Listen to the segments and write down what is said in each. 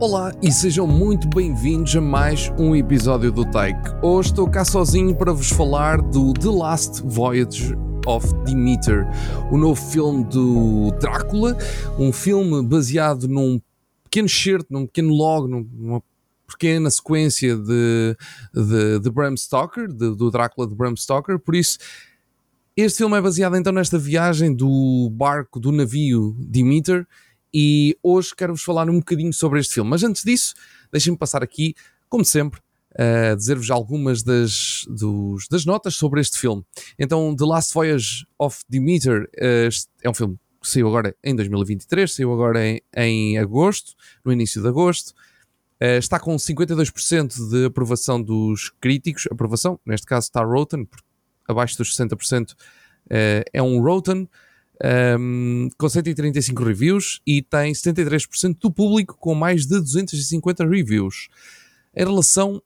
Olá e sejam muito bem-vindos a mais um episódio do Take. Hoje estou cá sozinho para vos falar do The Last Voyage of Demeter, o novo filme do Drácula, um filme baseado num pequeno shirt, num pequeno log, numa pequena sequência de, de, de Bram Stoker, de, do Drácula de Bram Stoker, por isso este filme é baseado então nesta viagem do barco, do navio Demeter, e hoje quero-vos falar um bocadinho sobre este filme. Mas antes disso, deixem-me passar aqui, como sempre, a dizer-vos algumas das, dos, das notas sobre este filme. Então, The Last Voyage of Demeter uh, é um filme que saiu agora em 2023, saiu agora em, em agosto, no início de agosto. Uh, está com 52% de aprovação dos críticos. Aprovação, neste caso está Rotten, abaixo dos 60% uh, é um Rotten um, com 135 reviews e tem 73% do público com mais de 250 reviews. Em relação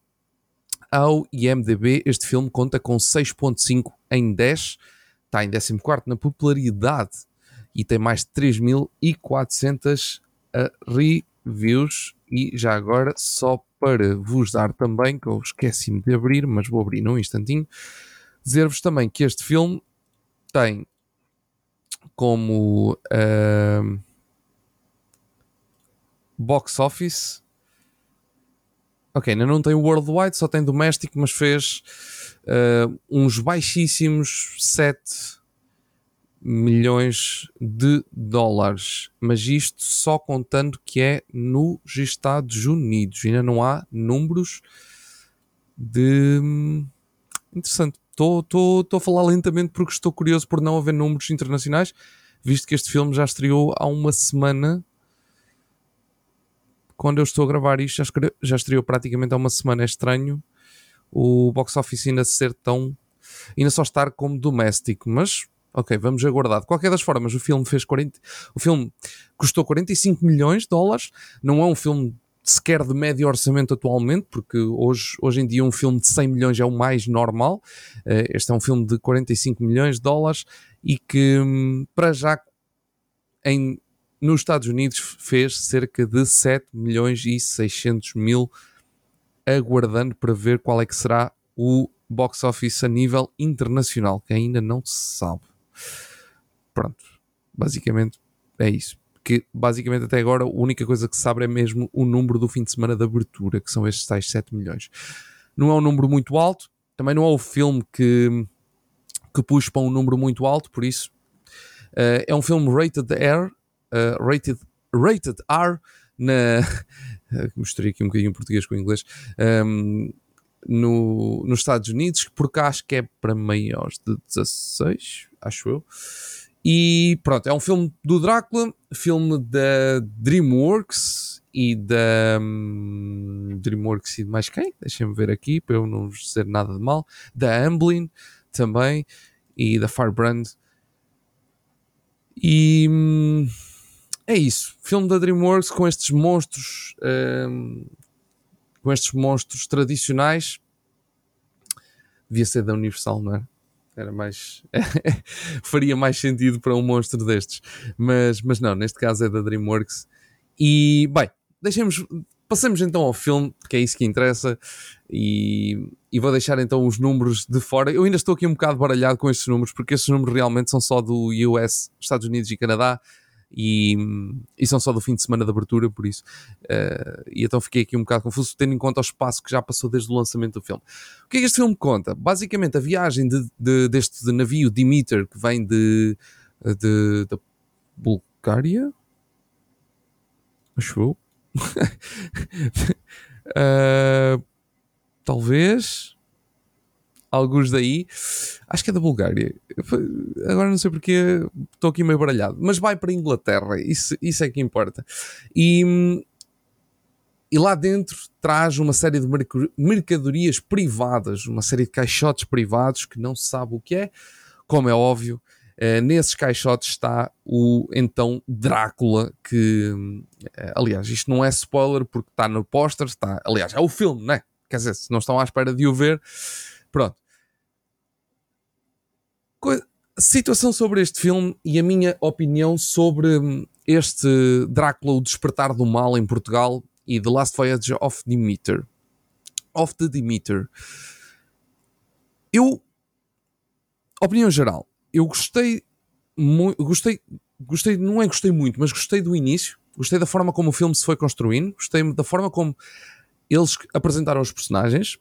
ao IMDB, este filme conta com 6.5 em 10, está em 14 na popularidade e tem mais de 3.400 reviews. E já agora, só para vos dar também, que eu esqueci-me de abrir, mas vou abrir num instantinho, dizer-vos também que este filme tem como uh, box office. Ok, ainda não tem worldwide, só tem doméstico, mas fez uh, uns baixíssimos 7 milhões de dólares. Mas isto só contando que é nos Estados Unidos. Ainda não há números de. Hum, interessante. Estou a falar lentamente porque estou curioso por não haver números internacionais, visto que este filme já estreou há uma semana. Quando eu estou a gravar isto, já, já estreou praticamente há uma semana. É estranho o box office ainda ser tão. ainda só estar como doméstico, mas ok, vamos aguardar. De qualquer das formas, o filme fez 40. O filme custou 45 milhões de dólares. Não é um filme sequer de médio orçamento atualmente, porque hoje, hoje em dia um filme de 100 milhões é o mais normal. Uh, este é um filme de 45 milhões de dólares e que, um, para já, em, nos Estados Unidos fez cerca de 7 milhões e 600 mil, aguardando para ver qual é que será o box office a nível internacional, que ainda não se sabe. Pronto, basicamente é isso que basicamente até agora a única coisa que se sabe é mesmo o número do fim de semana de abertura, que são estes tais 7 milhões. Não é um número muito alto, também não é o filme que, que puxa para um número muito alto, por isso uh, é um filme rated R, uh, rated, rated R na. Mostrei aqui um bocadinho português com o inglês. Um, ehm, no, nos Estados Unidos, porque acho que é para maiores de 16, acho eu. E pronto, é um filme do Drácula, filme da DreamWorks e da um, DreamWorks e de mais quem? Deixem-me ver aqui para eu não dizer nada de mal. Da Amblin também e da Firebrand. E hum, é isso. Filme da DreamWorks com estes monstros, um, com estes monstros tradicionais. Devia ser da Universal, não é? Era mais. faria mais sentido para um monstro destes. Mas, mas não, neste caso é da Dreamworks. E, bem, deixemos. Passemos então ao filme, que é isso que interessa, e, e vou deixar então os números de fora. Eu ainda estou aqui um bocado baralhado com estes números, porque estes números realmente são só do US, Estados Unidos e Canadá e, e são só do fim de semana de abertura, por isso. Uh, e então fiquei aqui um bocado confuso, tendo em conta o espaço que já passou desde o lançamento do filme. O que é que este filme conta? Basicamente, a viagem de, de, deste navio Demeter, que vem de, de, de Bulgária? Acho eu. uh, talvez alguns daí, acho que é da Bulgária. Agora não sei porque estou aqui meio baralhado, mas vai para a Inglaterra, isso, isso é que importa. E, e lá dentro traz uma série de mercadorias privadas, uma série de caixotes privados que não se sabe o que é, como é óbvio. Uh, nesses caixotes está o então Drácula, que uh, aliás, isto não é spoiler porque está no póster, está, aliás, é o filme, né? Quer dizer, se não estão à espera de o ver, pronto situação sobre este filme e a minha opinião sobre hum, este Drácula, o despertar do mal em Portugal e The Last Voyage of Demeter. Of the Demeter. Eu, opinião geral, eu gostei, gostei, gostei, não é gostei muito, mas gostei do início, gostei da forma como o filme se foi construindo, gostei da forma como eles apresentaram os personagens,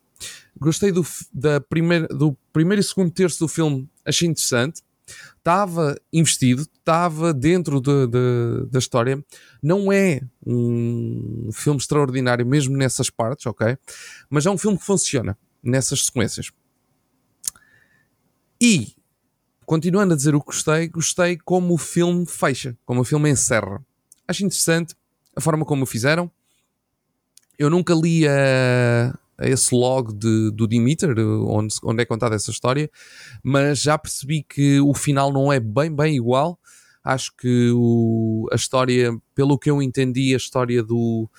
gostei do, da primeira, do primeiro e segundo terço do filme, achei interessante, estava investido, estava dentro de, de, da história. Não é um filme extraordinário, mesmo nessas partes, ok? Mas é um filme que funciona nessas sequências. E, continuando a dizer o que gostei, gostei como o filme fecha, como o filme encerra. Acho interessante a forma como o fizeram. Eu nunca li a, a esse log de, do Dimitri, onde, onde é contada essa história, mas já percebi que o final não é bem, bem igual. Acho que o, a história, pelo que eu entendi, a história do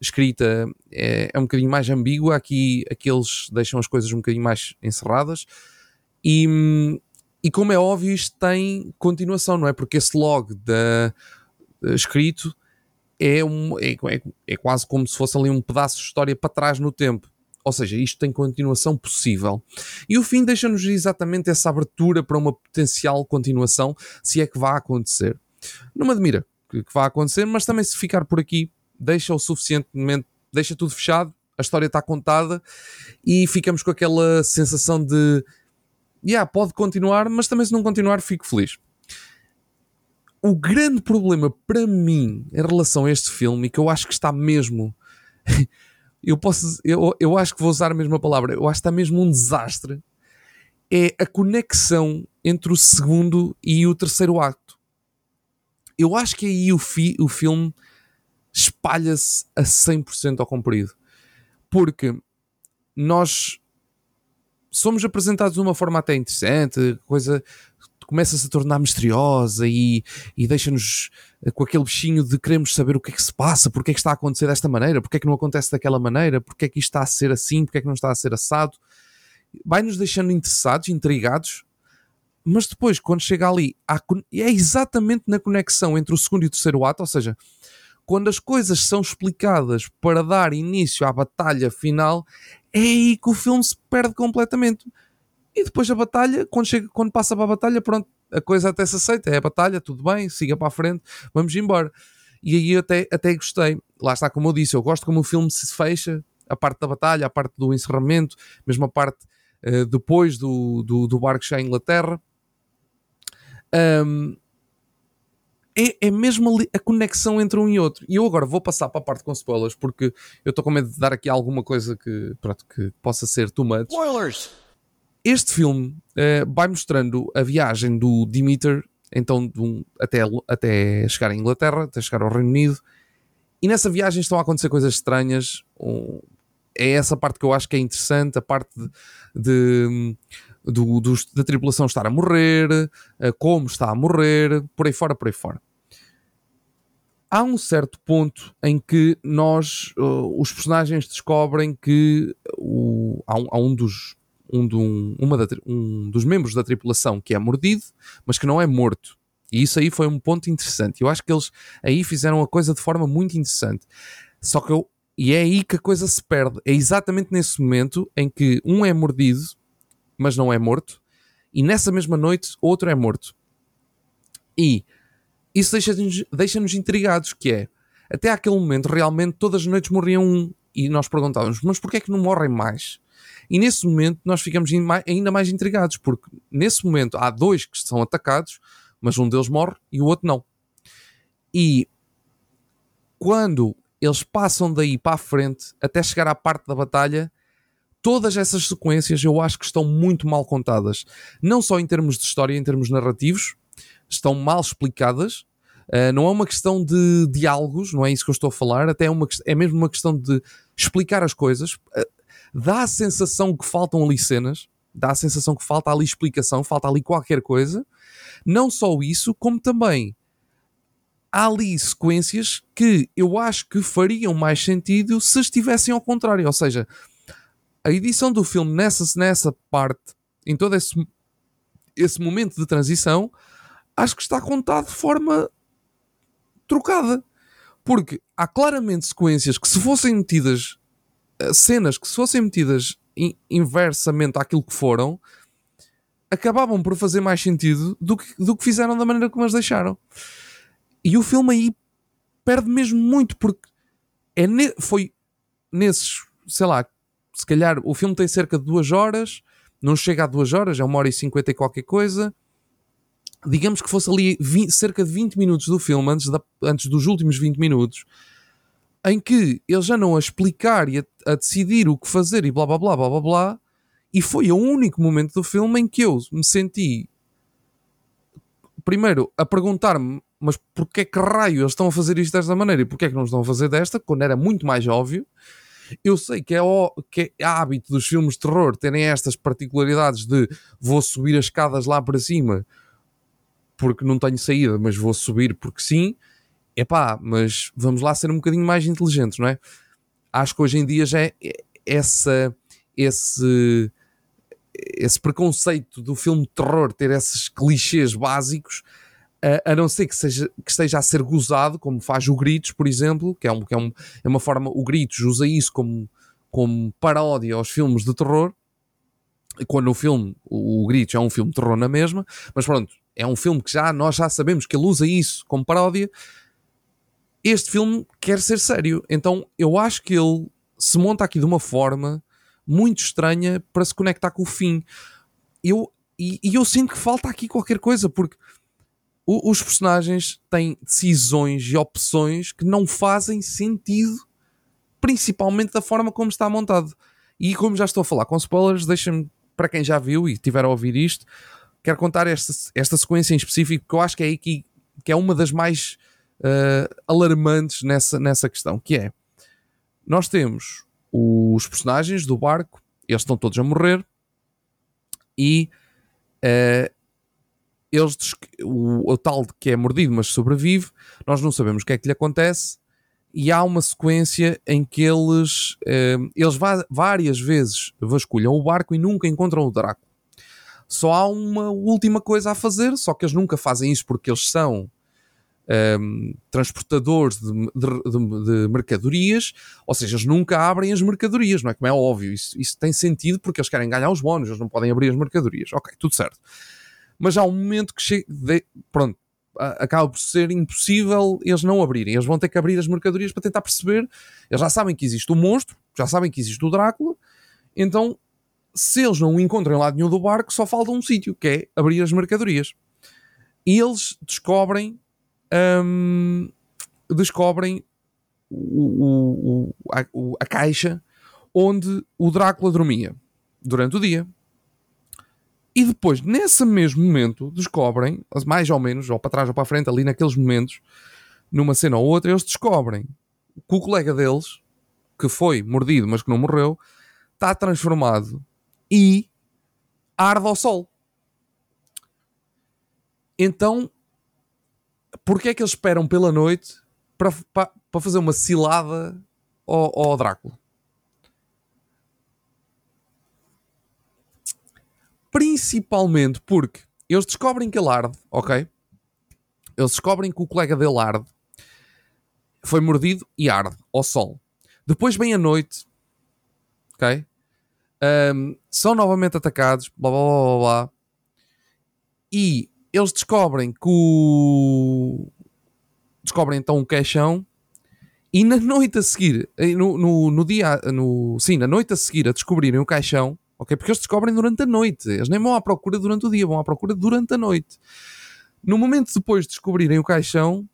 escrita é, é um bocadinho mais ambígua. Aqui, aqui eles deixam as coisas um bocadinho mais encerradas. E, e como é óbvio, isto tem continuação, não é? Porque esse log da, escrito é, um, é, é, é, quase como se fosse ali um pedaço de história para trás no tempo. Ou seja, isto tem continuação possível. E o fim deixa-nos exatamente essa abertura para uma potencial continuação, se é que vai acontecer. Não me admira que, que vá acontecer, mas também se ficar por aqui, deixa o suficientemente, deixa tudo fechado, a história está contada e ficamos com aquela sensação de yeah, pode continuar, mas também se não continuar, fico feliz. O grande problema para mim em relação a este filme, e que eu acho que está mesmo eu posso, eu, eu acho que vou usar a mesma palavra, eu acho que está mesmo um desastre, é a conexão entre o segundo e o terceiro acto. Eu acho que aí o, fi, o filme espalha-se a 100% ao comprido. Porque nós somos apresentados de uma forma até interessante, coisa começa-se a tornar misteriosa e, e deixa-nos eh, com aquele bichinho de queremos saber o que é que se passa, porque é que está a acontecer desta maneira, porque é que não acontece daquela maneira, porque é que isto está a ser assim, porque é que não está a ser assado. Vai-nos deixando interessados, intrigados, mas depois, quando chega ali, é exatamente na conexão entre o segundo e o terceiro ato, ou seja, quando as coisas são explicadas para dar início à batalha final, é aí que o filme se perde completamente. E depois a batalha, quando, chega, quando passa para a batalha, pronto, a coisa até se aceita. É a batalha, tudo bem, siga para a frente, vamos embora. E aí eu até, até gostei. Lá está, como eu disse, eu gosto como o filme se fecha, a parte da batalha, a parte do encerramento, mesmo a parte uh, depois do, do, do barco já em Inglaterra. Um, é, é mesmo a conexão entre um e outro. E eu agora vou passar para a parte com spoilers, porque eu estou com medo de dar aqui alguma coisa que, pronto, que possa ser too much. Spoilers! Este filme uh, vai mostrando a viagem do Dimitri, então um, até, até chegar à Inglaterra, até chegar ao Reino Unido, e nessa viagem estão a acontecer coisas estranhas. Um, é essa parte que eu acho que é interessante, a parte de, de do, da tripulação estar a morrer, uh, como está a morrer, por aí fora, por aí fora. Há um certo ponto em que nós, uh, os personagens, descobrem que o, há, um, há um dos um, um, da, um dos membros da tripulação que é mordido, mas que não é morto. E isso aí foi um ponto interessante. Eu acho que eles aí fizeram a coisa de forma muito interessante. Só que eu, e é aí que a coisa se perde. É exatamente nesse momento em que um é mordido, mas não é morto, e nessa mesma noite outro é morto. E isso deixa-nos deixa intrigados, que é, até aquele momento, realmente, todas as noites morriam um. E nós perguntávamos, mas porquê é que não morrem mais? E nesse momento nós ficamos ainda mais intrigados, porque nesse momento há dois que são atacados, mas um deles morre e o outro não. E quando eles passam daí para a frente, até chegar à parte da batalha, todas essas sequências eu acho que estão muito mal contadas. Não só em termos de história, em termos narrativos, estão mal explicadas. Uh, não é uma questão de diálogos, não é isso que eu estou a falar, até é, uma, é mesmo uma questão de explicar as coisas. Uh, dá a sensação que faltam ali cenas, dá a sensação que falta ali explicação, falta ali qualquer coisa. Não só isso, como também há ali sequências que eu acho que fariam mais sentido se estivessem ao contrário. Ou seja, a edição do filme nessa, nessa parte, em todo esse, esse momento de transição, acho que está contado de forma trocada. Porque há claramente sequências que, se fossem metidas, cenas que se fossem metidas inversamente àquilo que foram, acabavam por fazer mais sentido do que, do que fizeram da maneira como as deixaram. E o filme aí perde mesmo muito, porque é ne foi nesses, sei lá, se calhar o filme tem cerca de duas horas, não chega a duas horas, é uma hora e cinquenta e qualquer coisa. Digamos que fosse ali 20, cerca de 20 minutos do filme, antes, da, antes dos últimos 20 minutos, em que eles não a explicar e a, a, decidir o que fazer e blá blá blá blá blá blá, e foi o único momento do filme em que eu me senti primeiro a perguntar-me mas porquê que raio eles estão a fazer isto desta maneira e porquê que não estão a fazer desta, quando era muito mais óbvio. Eu sei que é, ó, que é hábito dos filmes de terror terem estas particularidades de vou subir as escadas lá para cima porque não tenho saída, mas vou subir porque sim. Epá, mas vamos lá ser um bocadinho mais inteligentes, não é? Acho que hoje em dia já é essa, esse, esse preconceito do filme de terror ter esses clichês básicos a, não ser que, seja, que esteja a ser gozado, como faz o Gritos, por exemplo, que é, um, que é, um, é uma forma, o Gritos usa isso como, como paródia aos filmes de terror, quando o filme, o, o Gritos é um filme de terror na mesma, mas pronto, é um filme que já nós já sabemos que ele usa isso como paródia. Este filme quer ser sério, então eu acho que ele se monta aqui de uma forma muito estranha para se conectar com o fim. Eu, e, e eu sinto que falta aqui qualquer coisa, porque o, os personagens têm decisões e opções que não fazem sentido, principalmente da forma como está montado. E como já estou a falar com spoilers, deixem-me, para quem já viu e tiver a ouvir isto, quero contar esta, esta sequência em específico, que eu acho que é aí que, que é uma das mais uh, alarmantes nessa, nessa questão, que é, nós temos os personagens do barco, eles estão todos a morrer, e uh, eles, o, o tal que é mordido mas sobrevive, nós não sabemos o que é que lhe acontece e há uma sequência em que eles, eh, eles várias vezes vasculham o barco e nunca encontram o Drácula. Só há uma última coisa a fazer, só que eles nunca fazem isso porque eles são um, transportadores de, de, de, de, mercadorias, ou seja, eles nunca abrem as mercadorias, não é? Como é óbvio, isso, isso tem sentido porque eles querem ganhar os bónus, eles não podem abrir as mercadorias. Ok, tudo certo mas há um momento que chega, de, pronto, acaba por ser impossível eles não abrirem. Eles vão ter que abrir as mercadorias para tentar perceber. Eles já sabem que existe o monstro, já sabem que existe o Drácula, então se eles não o encontram em lado nenhum do barco, só falta um sítio, que é abrir as mercadorias. E eles descobrem hum, descobrem o, o, a, a caixa onde o Drácula dormia durante o dia. E depois, nesse mesmo momento, descobrem, mais ou menos, ou para trás ou para a frente, ali naqueles momentos, numa cena ou outra, eles descobrem que o colega deles, que foi mordido, mas que não morreu, está transformado e arde ao sol. Então, porquê é que eles esperam pela noite para, para, para fazer uma cilada ao, ao Drácula? Principalmente porque eles descobrem que ele arde, ok? Eles descobrem que o colega dele arde, foi mordido e arde ao sol. Depois vem a noite, ok? Um, são novamente atacados, blá blá blá blá blá. E eles descobrem que o. Descobrem então um caixão. E na noite a seguir, no, no, no dia, no, sim, na noite a seguir a descobrirem o caixão, ok? Porque eles descobrem durante a noite. Eles nem vão à procura durante o dia, vão à procura durante a noite. No momento depois de descobrirem o caixão,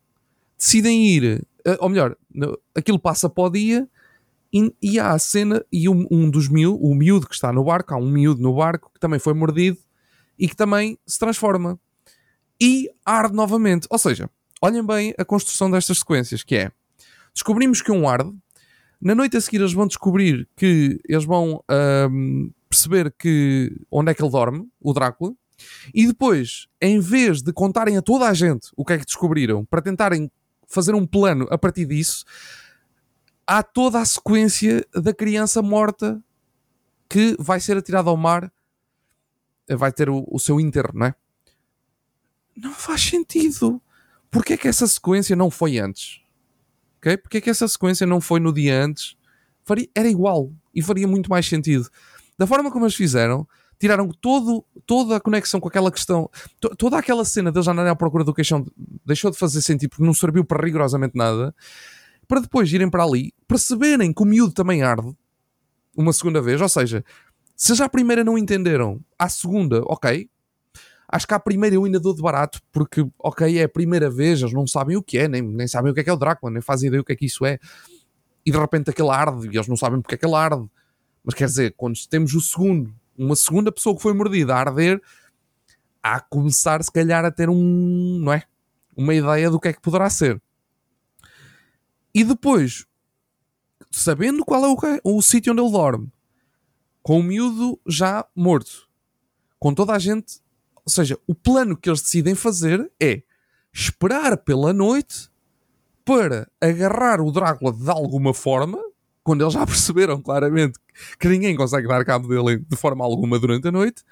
decidem ir, eh, ou melhor, aquilo passa para o dia e, e há a cena e um, um dos miúdos, o miúdo que está no barco, há um miúdo no barco que também foi mordido e que também se transforma e arde novamente. Ou seja, olhem bem a construção destas sequências, que é descobrimos que um arde, na noite a seguir eles vão descobrir que eles vão perceber que onde é que ele dorme, o Drácula, e depois, em vez de contarem a toda a gente o que é que descobriram, para tentarem fazer um plano a partir disso, há toda a sequência da criança morta que vai ser atirada ao mar, vai ter o, o seu enterro, não é? Não faz sentido. Porquê é que essa sequência não foi antes? ok? Porque é que essa sequência não foi no dia antes? Era igual e faria muito mais sentido. Da forma como eles fizeram, tiraram todo, toda a conexão com aquela questão, to, toda aquela cena deles andarem à procura do queixão deixou de fazer sentido porque não serviu para rigorosamente nada, para depois irem para ali, perceberem que o miúdo também arde uma segunda vez, ou seja, se já a primeira não entenderam, à segunda, ok. Acho que à primeira eu ainda dou de barato, porque, ok, é a primeira vez, eles não sabem o que é, nem, nem sabem o que é que é o Drácula, nem fazem ideia o que é que isso é. E de repente aquele arde, e eles não sabem porque é que ele arde. Mas quer dizer, quando temos o segundo, uma segunda pessoa que foi mordida a arder, há a começar se calhar a ter um, não é? Uma ideia do que é que poderá ser. E depois, sabendo qual é o, o sítio onde ele dorme, com o miúdo já morto, com toda a gente, ou seja, o plano que eles decidem fazer é esperar pela noite para agarrar o Drácula de alguma forma, quando eles já perceberam claramente que ninguém consegue dar cabo dele de forma alguma durante a noite,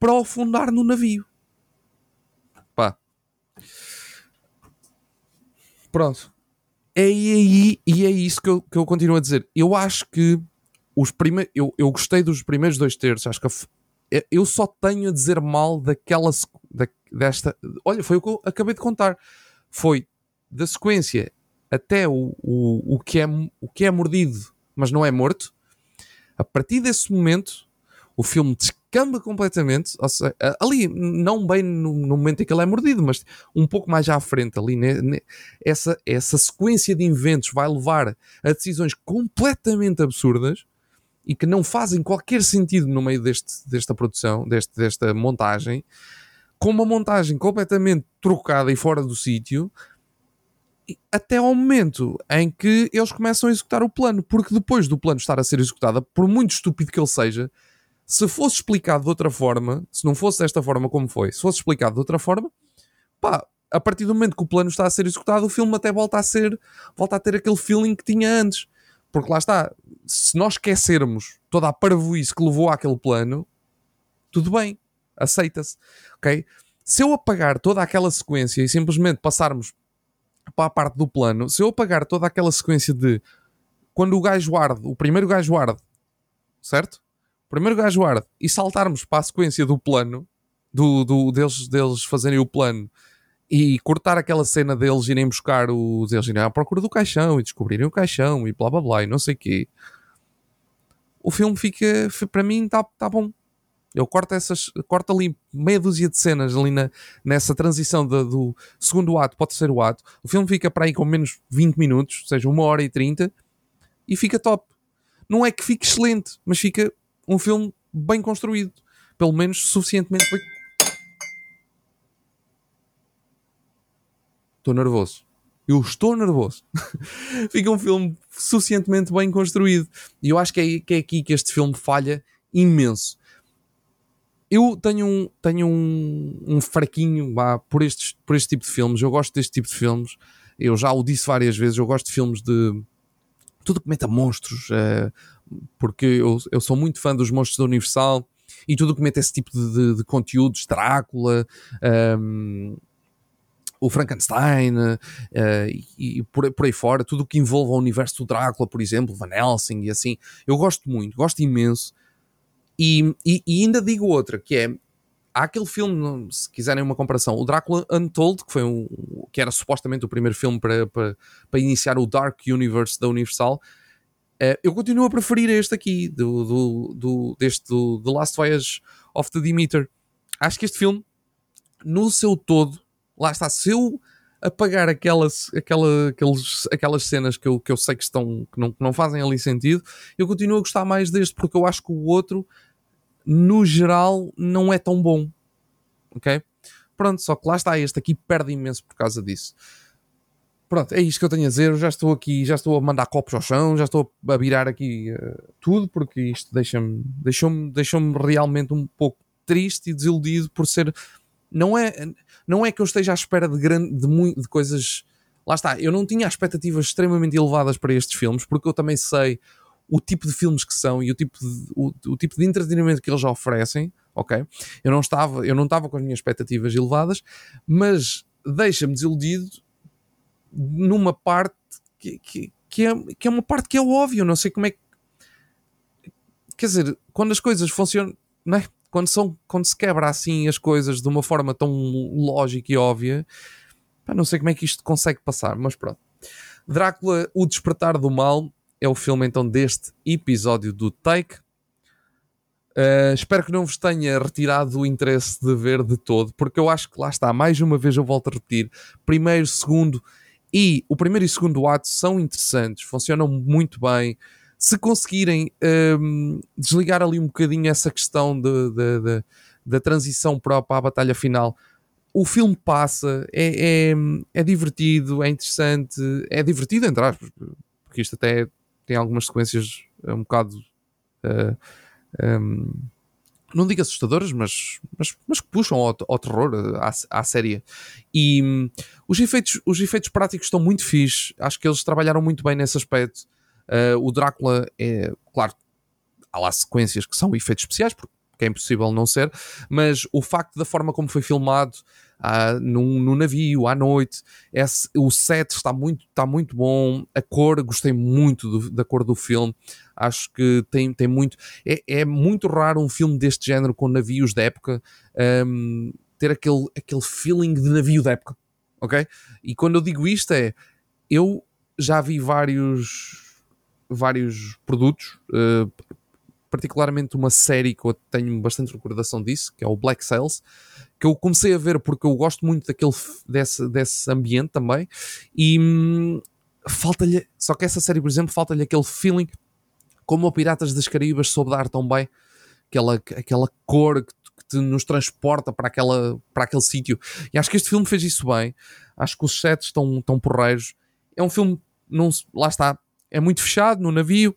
para o afundar no navio. Pá. Pronto. É aí e é isso que eu, que eu continuo a dizer. Eu acho que os primeiros. Eu, eu gostei dos primeiros dois terços. Acho que a, eu só tenho a dizer mal daquela. Da, desta. Olha, foi o que eu acabei de contar. Foi da sequência até o, o, o, que é, o que é mordido, mas não é morto. A partir desse momento, o filme descamba completamente. Seja, ali, não bem no, no, momento em que ele é mordido, mas um pouco mais à frente, ali, né, né, essa, essa sequência de eventos vai levar a decisões completamente absurdas e que não fazem qualquer sentido no meio deste, desta produção, deste, desta montagem, com uma montagem completamente trocada e fora do sítio, até ao momento em que eles começam a executar o plano, porque depois do plano estar a ser executado, por muito estúpido que ele seja, se fosse explicado de outra forma, se não fosse desta forma como foi, se fosse explicado de outra forma, pá, a partir do momento que o plano está a ser executado, o filme até volta a ser, volta a ter aquele feeling que tinha antes. Porque lá está, se nós esquecermos toda a parvoíce que levou àquele plano, tudo bem, aceita-se, ok? Se eu apagar toda aquela sequência e simplesmente passarmos para a parte do plano, se eu apagar toda aquela sequência de quando o gajo arde, o primeiro gajo arde, certo? O primeiro gajo arde, e saltarmos para a sequência do plano, do, do, deles, deles fazerem o plano e cortar aquela cena deles irem buscar os. eles irem à procura do caixão e descobrirem o caixão e blá blá blá e não sei o quê. O filme fica, para mim, está tá bom. Eu corto essas, corto ali meia dúzia de cenas ali na, nessa transição de, do segundo ato para o terceiro ato. O filme fica para aí com menos 20 minutos, ou seja, uma hora e 30, e fica top. Não é que fique excelente, mas fica um filme bem construído. Pelo menos suficientemente bem Estou nervoso. Eu estou nervoso. Fica um filme suficientemente bem construído. E eu acho que é, que é aqui que este filme falha imenso. Eu tenho um, tenho um, um fraquinho vá, por, estes, por este tipo de filmes. Eu gosto deste tipo de filmes. Eu já o disse várias vezes. Eu gosto de filmes de tudo que meta monstros. Uh, porque eu, eu sou muito fã dos monstros da Universal e tudo que mete esse tipo de, de, de conteúdos, Drácula, um, ehm, o Frankenstein uh, e, e por, por, aí fora, tudo o que envolve o universo do Drácula, por exemplo, Van Helsing e assim. Eu gosto muito, gosto imenso. E, e, e ainda digo outra, que é há aquele filme, se quiserem uma comparação, o Drácula Untold, que foi um, que era supostamente o primeiro filme para, para, para iniciar o Dark Universe da Universal. Uh, eu continuo a preferir este aqui, do, do, do, deste do The Last Voyage of the Demeter. Acho que este filme, no seu todo, lá está, se eu apagar aquelas, aquela, aqueles, aquelas cenas que eu, que eu sei que, estão, que, não, que não fazem ali sentido, eu continuo a gostar mais deste porque eu acho que o outro, no geral, não é tão bom. Ok? Pronto, só que lá está, este aqui perde imenso por causa disso. Pronto, é isto que eu tenho a dizer. Eu já estou aqui, já estou a mandar copos ao chão, já estou a virar aqui uh, tudo, porque isto deixa-me deixou-me deixou realmente um pouco triste e desiludido por ser não é, não é que eu esteja à espera de, grande, de, de coisas. Lá está, eu não tinha expectativas extremamente elevadas para estes filmes, porque eu também sei o tipo de filmes que são e o tipo de, o, o tipo de entretenimento que eles oferecem, ok? Eu não estava, eu não estava com as minhas expectativas elevadas, mas deixa-me desiludido numa parte que, que, que, é, que é uma parte que é óbvio, não sei como é que. Quer dizer, quando as coisas funcionam, não é? Quando, são, quando se quebra assim as coisas de uma forma tão lógica e óbvia, pá, não sei como é que isto consegue passar, mas pronto. Drácula, O Despertar do Mal, é o filme então deste episódio do Take. Uh, espero que não vos tenha retirado o interesse de ver de todo, porque eu acho que lá está, mais uma vez eu volto a repetir: primeiro, segundo e o primeiro e segundo ato são interessantes, funcionam muito bem. Se conseguirem um, desligar ali um bocadinho essa questão de, de, de, da transição própria à batalha final, o filme passa, é, é, é, divertido, é interessante, é divertido, entre aspas, porque isto até tem algumas sequências um bocado. Uh, um, não digo assustadoras, mas, mas, mas que puxam ao, ao terror, à, à série. E um, os, efeitos, os efeitos práticos estão muito fixes. Acho que eles trabalharam muito bem nesse aspecto. Uh, o Drácula é, claro, há lá sequências que são efeitos especiais, porque é impossível não ser, mas o facto da forma como foi filmado, uh, no, navio, à noite. O set está muito, está muito bom. A cor, gostei muito do, da cor do filme. Acho que tem, tem muito. É, é muito raro um filme deste género com navios da época um, ter aquele, aquele feeling de navio da época. Ok? E quando eu digo isto é. Eu já vi vários, vários produtos. Uh, particularmente uma série que eu tenho bastante recordação disso, que é o Black Sails, que eu comecei a ver porque eu gosto muito daquele, desse, desse ambiente também, e hum, falta-lhe, só que essa série, por exemplo, falta-lhe aquele feeling como o Piratas das Caraíbas soube dar tão bem, aquela, aquela cor que, nos transporta para, aquela, para aquele sítio, e acho que este filme fez isso bem, acho que os sets estão, estão porreiros, é um filme, não, lá está, é muito fechado no navio,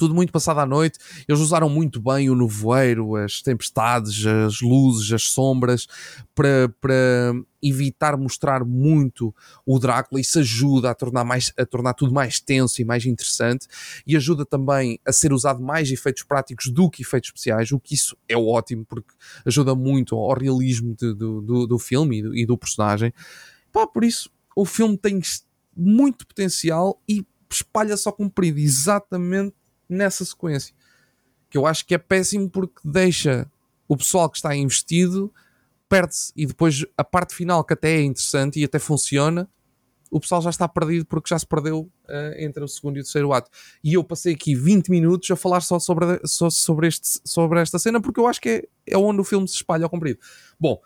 tudo muito passado à noite. Eles usaram muito bem o nevoeiro, as tempestades, as luzes, as sombras, para, evitar mostrar muito o Drácula. Isso ajuda a tornar, mais, a tornar tudo mais tenso e mais interessante e ajuda também a ser usado mais efeitos práticos do que efeitos especiais, o que isso é ótimo porque ajuda muito ao realismo de, do, do, do, filme e do, e do personagem. Pá, por isso, o filme tem muito potencial e espalha só comprido exatamente nessa sequência. Que eu acho que é péssimo porque deixa o pessoal que está investido perde-se e depois a parte final que até é interessante e até funciona, o pessoal já está perdido porque já se perdeu uh, entre o segundo e o terceiro ato. E eu passei aqui 20 minutos a falar só sobre, só sobre, este, sobre esta cena porque eu acho que é, é onde o filme se espalha ao comprido. Bom,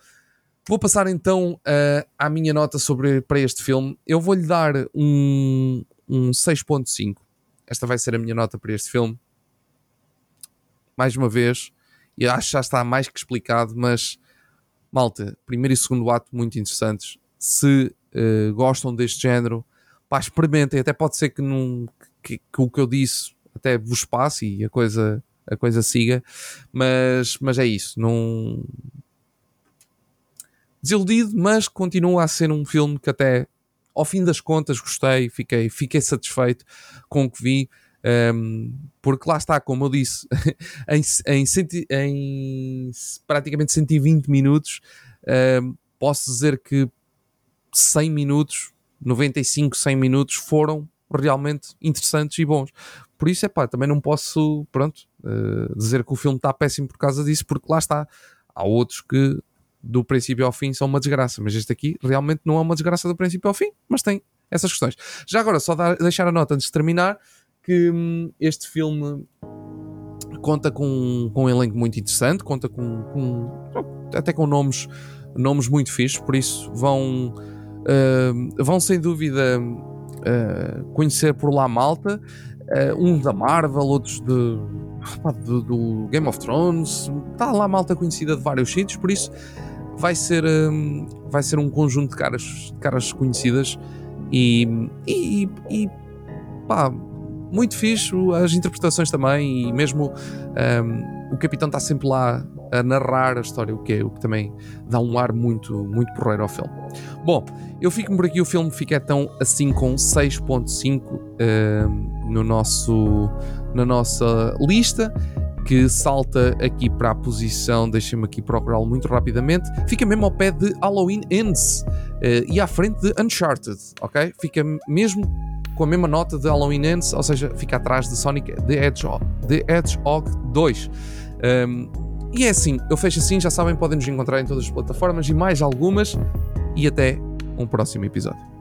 vou passar então uh, à minha nota sobre, para este filme. Eu vou-lhe dar um, um 6.5 esta vai ser a minha nota para este filme. Mais uma vez, e acho que já está mais que explicado, mas malta, primeiro e segundo ato muito interessantes. Se uh, gostam deste género, pá, experimentem. Até pode ser que, num, que, que, o que eu disse até vos passe e a coisa, a coisa siga, mas, mas é isso. Não desiludido, mas continua a ser um filme que até ao fim das contas gostei, fiquei, fiquei satisfeito com o que vi. Um, porque lá está, como eu disse, em, em, centi, em, praticamente 120 minutos, um, posso dizer que 100 minutos, 95, 100 minutos foram realmente interessantes e bons. Por isso, é pá, também não posso, pronto, uh, dizer que o filme está péssimo por causa disso, porque lá está, há outros que do princípio ao fim são uma desgraça, mas este aqui realmente não é uma desgraça do princípio ao fim, mas tem essas questões. Já agora, só dar, deixar a nota antes de terminar que hum, este filme conta com, com um elenco muito interessante, conta com, com até com nomes, nomes muito fixos, por isso vão, uh, vão sem dúvida uh, conhecer por lá malta, uh, um da Marvel, outros de, do, do Game of Thrones, está lá malta conhecida de vários sítios, por isso vai ser, um, vai ser um conjunto de caras, de caras conhecidas e, e, e pá, muito fixe as interpretações também e mesmo um, o capitão está sempre lá a narrar a história, o que, é, o que também dá um ar muito, muito porreiro ao filme. Bom, eu fico por aqui, o filme fica então assim com 6.5 um, no nosso, na nossa lista que salta aqui para a posição, deixem-me aqui procurá-lo muito rapidamente, fica mesmo ao pé de Halloween Ends uh, e à frente de Uncharted, ok? Fica mesmo com a mesma nota de Halloween Ends, ou seja, fica atrás de Sonic the Hedgehog, the Hedgehog 2. Um, e é assim, eu fecho assim, já sabem, podem nos encontrar em todas as plataformas e mais algumas. E até um próximo episódio.